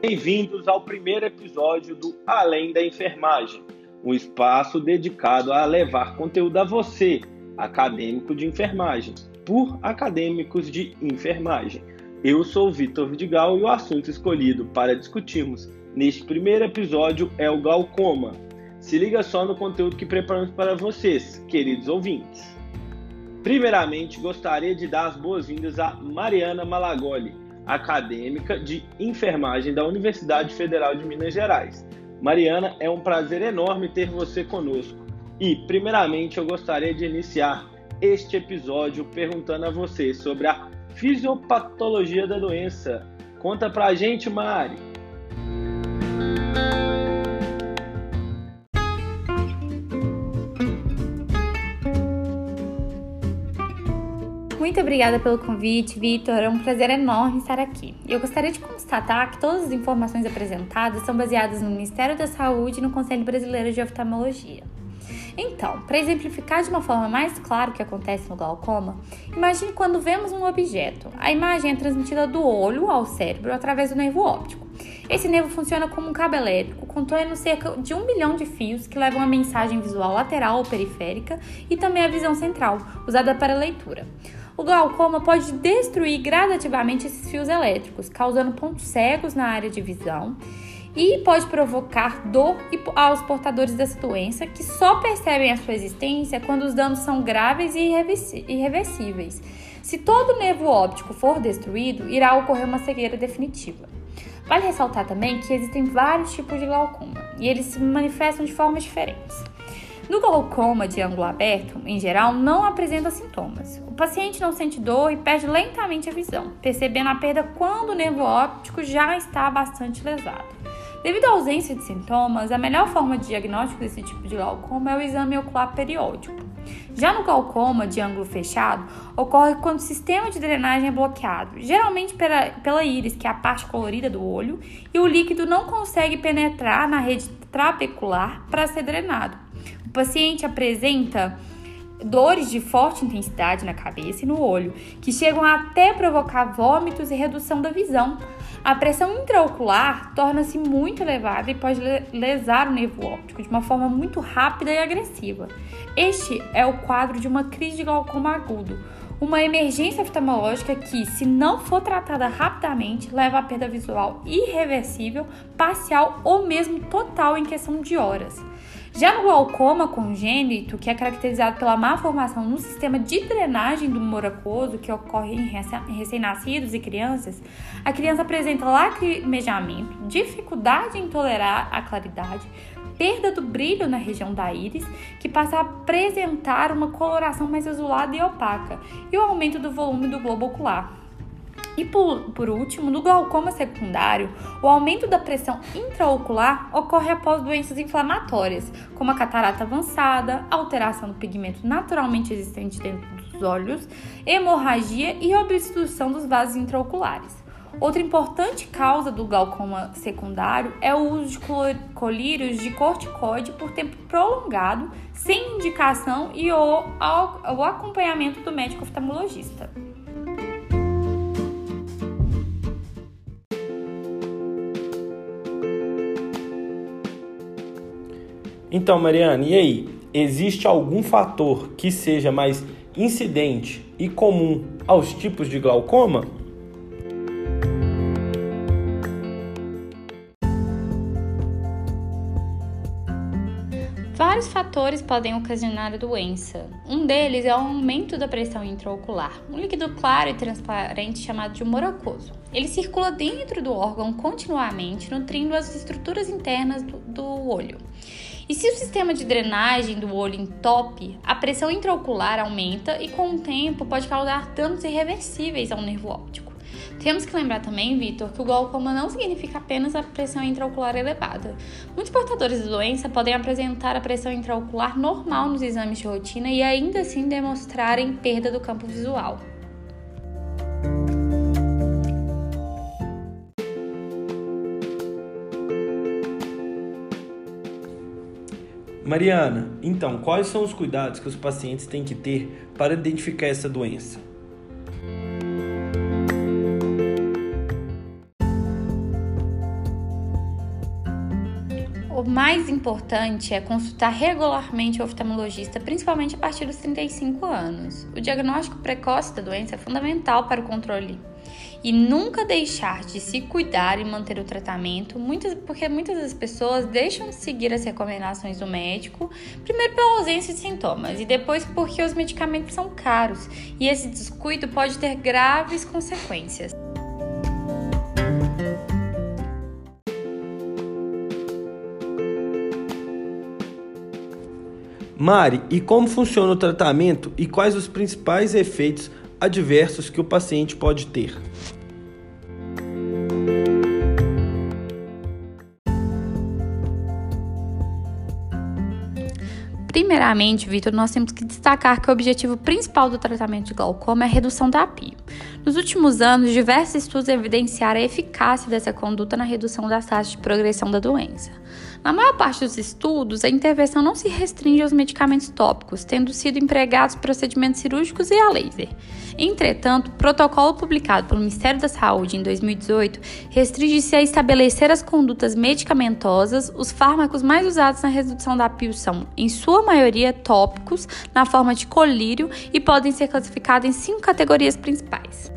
Bem-vindos ao primeiro episódio do Além da Enfermagem, um espaço dedicado a levar conteúdo a você, acadêmico de enfermagem, por acadêmicos de enfermagem. Eu sou o Vitor Vidigal e o assunto escolhido para discutirmos neste primeiro episódio é o glaucoma. Se liga só no conteúdo que preparamos para vocês, queridos ouvintes. Primeiramente, gostaria de dar as boas-vindas a Mariana Malagoli, acadêmica de enfermagem da Universidade Federal de Minas Gerais. Mariana, é um prazer enorme ter você conosco. E, primeiramente, eu gostaria de iniciar este episódio perguntando a você sobre a fisiopatologia da doença. Conta pra gente, Mari. Muito obrigada pelo convite, Vitor. É um prazer enorme estar aqui. Eu gostaria de constatar que todas as informações apresentadas são baseadas no Ministério da Saúde e no Conselho Brasileiro de Oftalmologia. Então, para exemplificar de uma forma mais clara o que acontece no glaucoma, imagine quando vemos um objeto. A imagem é transmitida do olho ao cérebro através do nervo óptico. Esse nervo funciona como um cabo elétrico, contendo cerca de um milhão de fios que levam a mensagem visual lateral ou periférica e também a visão central, usada para leitura. O glaucoma pode destruir gradativamente esses fios elétricos, causando pontos cegos na área de visão e pode provocar dor aos portadores dessa doença, que só percebem a sua existência quando os danos são graves e irreversíveis. Se todo o nervo óptico for destruído, irá ocorrer uma cegueira definitiva. Vale ressaltar também que existem vários tipos de glaucoma e eles se manifestam de formas diferentes. No glaucoma de ângulo aberto, em geral, não apresenta sintomas. O paciente não sente dor e perde lentamente a visão, percebendo a perda quando o nervo óptico já está bastante lesado. Devido à ausência de sintomas, a melhor forma de diagnóstico desse tipo de glaucoma é o exame ocular periódico. Já no glaucoma de ângulo fechado, ocorre quando o sistema de drenagem é bloqueado, geralmente pela, pela íris, que é a parte colorida do olho, e o líquido não consegue penetrar na rede trabecular para ser drenado. O paciente apresenta dores de forte intensidade na cabeça e no olho, que chegam até provocar vômitos e redução da visão. A pressão intraocular torna-se muito elevada e pode lesar o nervo óptico de uma forma muito rápida e agressiva. Este é o quadro de uma crise de glaucoma agudo, uma emergência oftalmológica que, se não for tratada rapidamente, leva à perda visual irreversível, parcial ou mesmo total em questão de horas. Já no glaucoma congênito, que é caracterizado pela má formação no sistema de drenagem do humor aquoso, que ocorre em recém-nascidos e crianças, a criança apresenta lacrimejamento, dificuldade em tolerar a claridade, perda do brilho na região da íris, que passa a apresentar uma coloração mais azulada e opaca, e o aumento do volume do globo ocular. E por, por último, no glaucoma secundário, o aumento da pressão intraocular ocorre após doenças inflamatórias, como a catarata avançada, alteração do pigmento naturalmente existente dentro dos olhos, hemorragia e obstrução dos vasos intraoculares. Outra importante causa do glaucoma secundário é o uso de colírios de corticoide por tempo prolongado, sem indicação e o, acompanhamento do médico oftalmologista. Então, Mariana, e aí? Existe algum fator que seja mais incidente e comum aos tipos de glaucoma? Vários fatores podem ocasionar a doença. Um deles é o aumento da pressão intraocular, um líquido claro e transparente chamado de humor aquoso. Ele circula dentro do órgão continuamente, nutrindo as estruturas internas do, do olho. E se o sistema de drenagem do olho entope, a pressão intraocular aumenta e com o tempo pode causar danos irreversíveis ao nervo óptico. Temos que lembrar também, Vitor, que o glaucoma não significa apenas a pressão intraocular elevada. Muitos portadores da doença podem apresentar a pressão intraocular normal nos exames de rotina e ainda assim demonstrarem perda do campo visual. Mariana, então, quais são os cuidados que os pacientes têm que ter para identificar essa doença? O mais importante é consultar regularmente o oftalmologista, principalmente a partir dos 35 anos. O diagnóstico precoce da doença é fundamental para o controle e nunca deixar de se cuidar e manter o tratamento, muitas, porque muitas das pessoas deixam de seguir as recomendações do médico, primeiro pela ausência de sintomas e depois porque os medicamentos são caros e esse descuido pode ter graves consequências. Mari, e como funciona o tratamento e quais os principais efeitos adversos que o paciente pode ter? Primeiramente, Vitor, nós temos que destacar que o objetivo principal do tratamento de glaucoma é a redução da apio. Nos últimos anos, diversos estudos evidenciaram a eficácia dessa conduta na redução das taxas de progressão da doença. Na maior parte dos estudos, a intervenção não se restringe aos medicamentos tópicos, tendo sido empregados procedimentos cirúrgicos e a laser. Entretanto, o protocolo publicado pelo Ministério da Saúde em 2018 restringe-se a estabelecer as condutas medicamentosas. Os fármacos mais usados na redução da pio são, em sua maioria, tópicos, na forma de colírio e podem ser classificados em cinco categorias principais.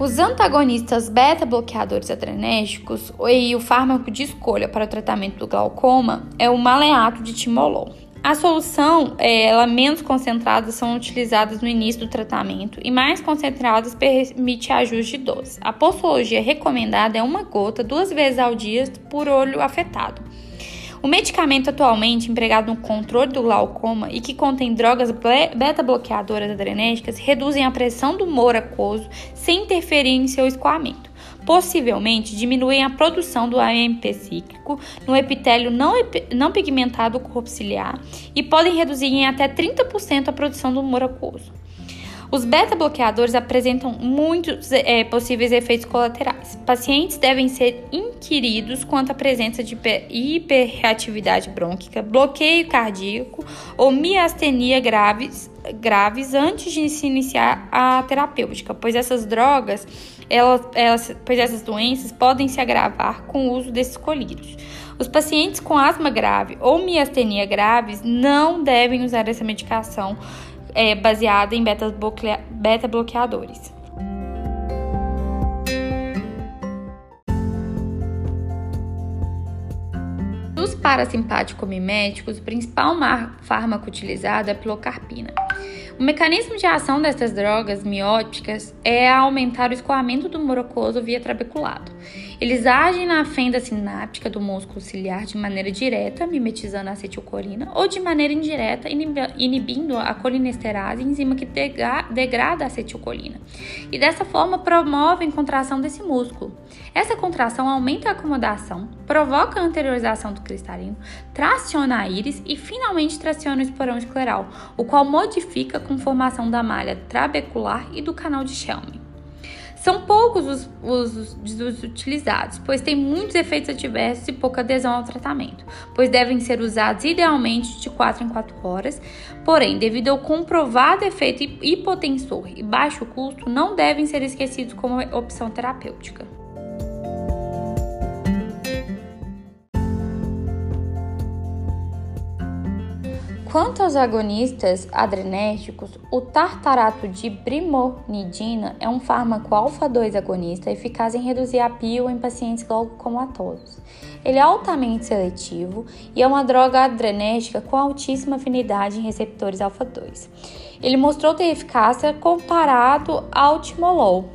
Os antagonistas beta-bloqueadores adrenérgicos e o fármaco de escolha para o tratamento do glaucoma é o maleato de timolol. A solução, é, ela menos concentradas são utilizadas no início do tratamento e mais concentradas permite ajuste de dose. A posologia recomendada é uma gota duas vezes ao dia por olho afetado. O medicamento atualmente empregado no controle do glaucoma e que contém drogas beta-bloqueadoras adrenérgicas reduzem a pressão do humor aquoso sem interferir em seu escoamento. Possivelmente diminuem a produção do AMP cíclico no epitélio não, não pigmentado do corpo ciliar e podem reduzir em até 30% a produção do humor aquoso. Os beta-bloqueadores apresentam muitos é, possíveis efeitos colaterais. Pacientes devem ser inquiridos quanto à presença de hiperreatividade brônquica, bloqueio cardíaco ou miastenia graves, graves antes de se iniciar a terapêutica, pois essas drogas, elas, elas, pois essas doenças podem se agravar com o uso desses colírios. Os pacientes com asma grave ou miastenia graves não devem usar essa medicação é, baseada em beta-bloqueadores. Nos parasimpático-miméticos, o principal fármaco utilizado é a pilocarpina. O mecanismo de ação dessas drogas mióticas é aumentar o escoamento do mucoso via trabeculado. Eles agem na fenda sináptica do músculo ciliar de maneira direta, mimetizando a acetilcolina, ou de maneira indireta, inibindo a colinesterase, enzima que degrada a acetilcolina. E dessa forma promovem contração desse músculo. Essa contração aumenta a acomodação, provoca a anteriorização do cristalino, traciona a íris e finalmente traciona o esporão escleral, o qual modifica a conformação da malha trabecular e do canal de Schelm. São poucos os, os, os, utilizados, pois têm muitos efeitos adversos e pouca adesão ao tratamento, pois devem ser usados idealmente de 4 em 4 horas. Porém, devido ao comprovado efeito hipotensor e baixo custo, não devem ser esquecidos como opção terapêutica. Quanto aos agonistas adrenérgicos, o tartarato de brimonidina é um fármaco alfa-2 agonista eficaz em reduzir a pio em pacientes glaucomatosos. Ele é altamente seletivo e é uma droga adrenérgica com altíssima afinidade em receptores alfa-2. Ele mostrou ter eficácia comparado ao timolol,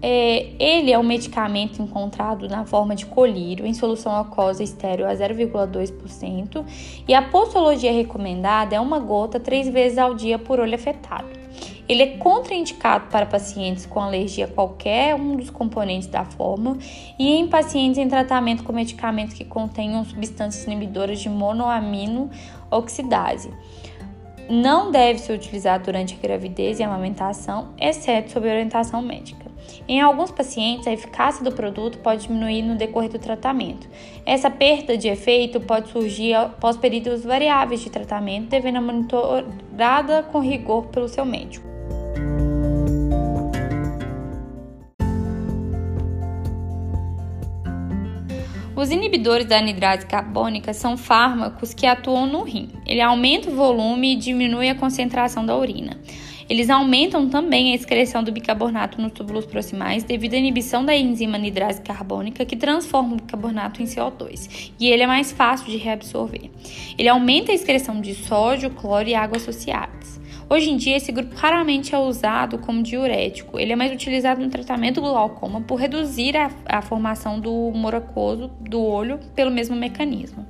é, ele é um medicamento encontrado na forma de colírio em solução aquosa estéreo a 0,2% e a postologia recomendada é uma gota três vezes ao dia por olho afetado. Ele é contraindicado para pacientes com alergia a qualquer um dos componentes da fórmula e em pacientes em tratamento com medicamentos que contenham substâncias inibidoras de monoamino oxidase. Não deve ser utilizado durante a gravidez e a amamentação, exceto sob orientação médica. Em alguns pacientes, a eficácia do produto pode diminuir no decorrer do tratamento. Essa perda de efeito pode surgir após períodos variáveis de tratamento, devendo ser monitorada com rigor pelo seu médico. Os inibidores da anidrase carbônica são fármacos que atuam no rim. Ele aumenta o volume e diminui a concentração da urina. Eles aumentam também a excreção do bicarbonato nos túbulos proximais devido à inibição da enzima anidrase carbônica que transforma o bicarbonato em CO2, e ele é mais fácil de reabsorver. Ele aumenta a excreção de sódio, cloro e água associadas. Hoje em dia, esse grupo raramente é usado como diurético. Ele é mais utilizado no tratamento do glaucoma por reduzir a, a formação do humor aquoso do olho pelo mesmo mecanismo.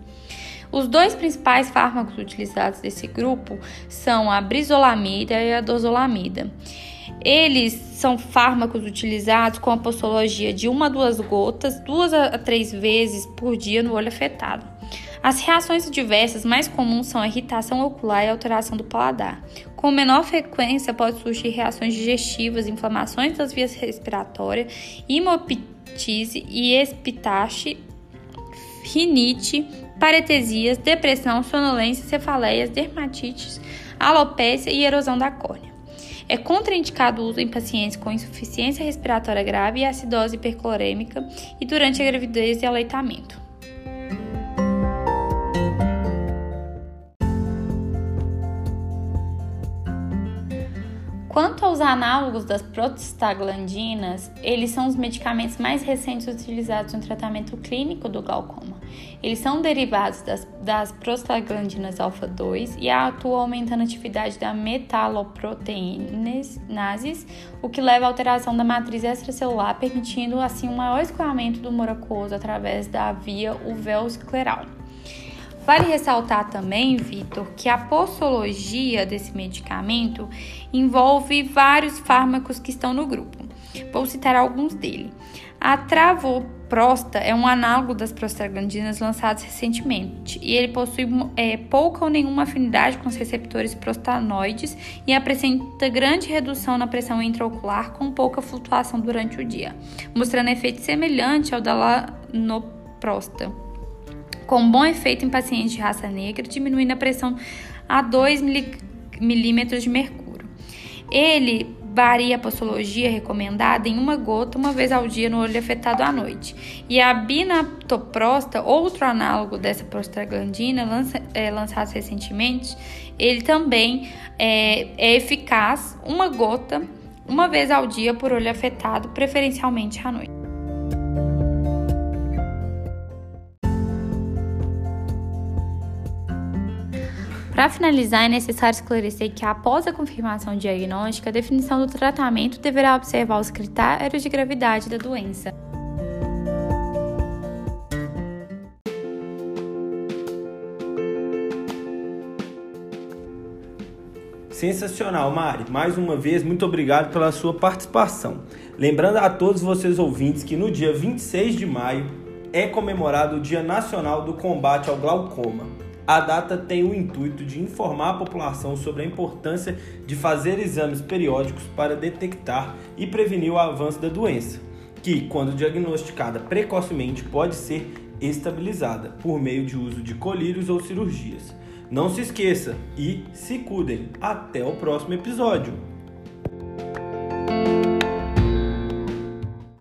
Os dois principais fármacos utilizados desse grupo são a brisolamida e a dozolamida. Eles são fármacos utilizados com a posologia de uma a duas gotas, duas a três vezes por dia no olho afetado. As reações adversas mais comuns são a irritação ocular e alteração do paladar. Com menor frequência, pode surgir reações digestivas, inflamações das vias respiratórias, hemoptise e espitache, rinite, paretesias, depressão, sonolência, cefaleias, dermatites, alopécia e erosão da córnea. É contraindicado o uso em pacientes com insuficiência respiratória grave e acidose hiperclorêmica e durante a gravidez e aleitamento. Quanto aos análogos das prostaglandinas, eles são os medicamentos mais recentes utilizados no tratamento clínico do glaucoma. Eles são derivados das, das prostaglandinas alfa-2 e atuam aumentando a atividade da metaloproteinases, o que leva à alteração da matriz extracelular, permitindo assim um maior escoamento do moracoso através da via uveoscleral. Vale ressaltar também, Vitor, que a posologia desse medicamento envolve vários fármacos que estão no grupo. Vou citar alguns deles. A travoprosta é um análogo das prostaglandinas lançados recentemente e ele possui é, pouca ou nenhuma afinidade com os receptores prostanoides e apresenta grande redução na pressão intraocular com pouca flutuação durante o dia, mostrando efeito semelhante ao da lanoprosta com bom efeito em pacientes de raça negra, diminuindo a pressão a 2 milímetros de mercúrio. Ele varia a posologia recomendada em uma gota uma vez ao dia no olho afetado à noite. E a binatoprosta, outro análogo dessa prostaglandina lança, é, lançado recentemente, ele também é, é eficaz uma gota uma vez ao dia por olho afetado, preferencialmente à noite. Para finalizar, é necessário esclarecer que, após a confirmação diagnóstica, a definição do tratamento deverá observar os critérios de gravidade da doença. Sensacional, Mari. Mais uma vez, muito obrigado pela sua participação. Lembrando a todos vocês ouvintes que no dia 26 de maio é comemorado o Dia Nacional do Combate ao Glaucoma. A data tem o intuito de informar a população sobre a importância de fazer exames periódicos para detectar e prevenir o avanço da doença, que, quando diagnosticada precocemente, pode ser estabilizada por meio de uso de colírios ou cirurgias. Não se esqueça e se cuidem. Até o próximo episódio!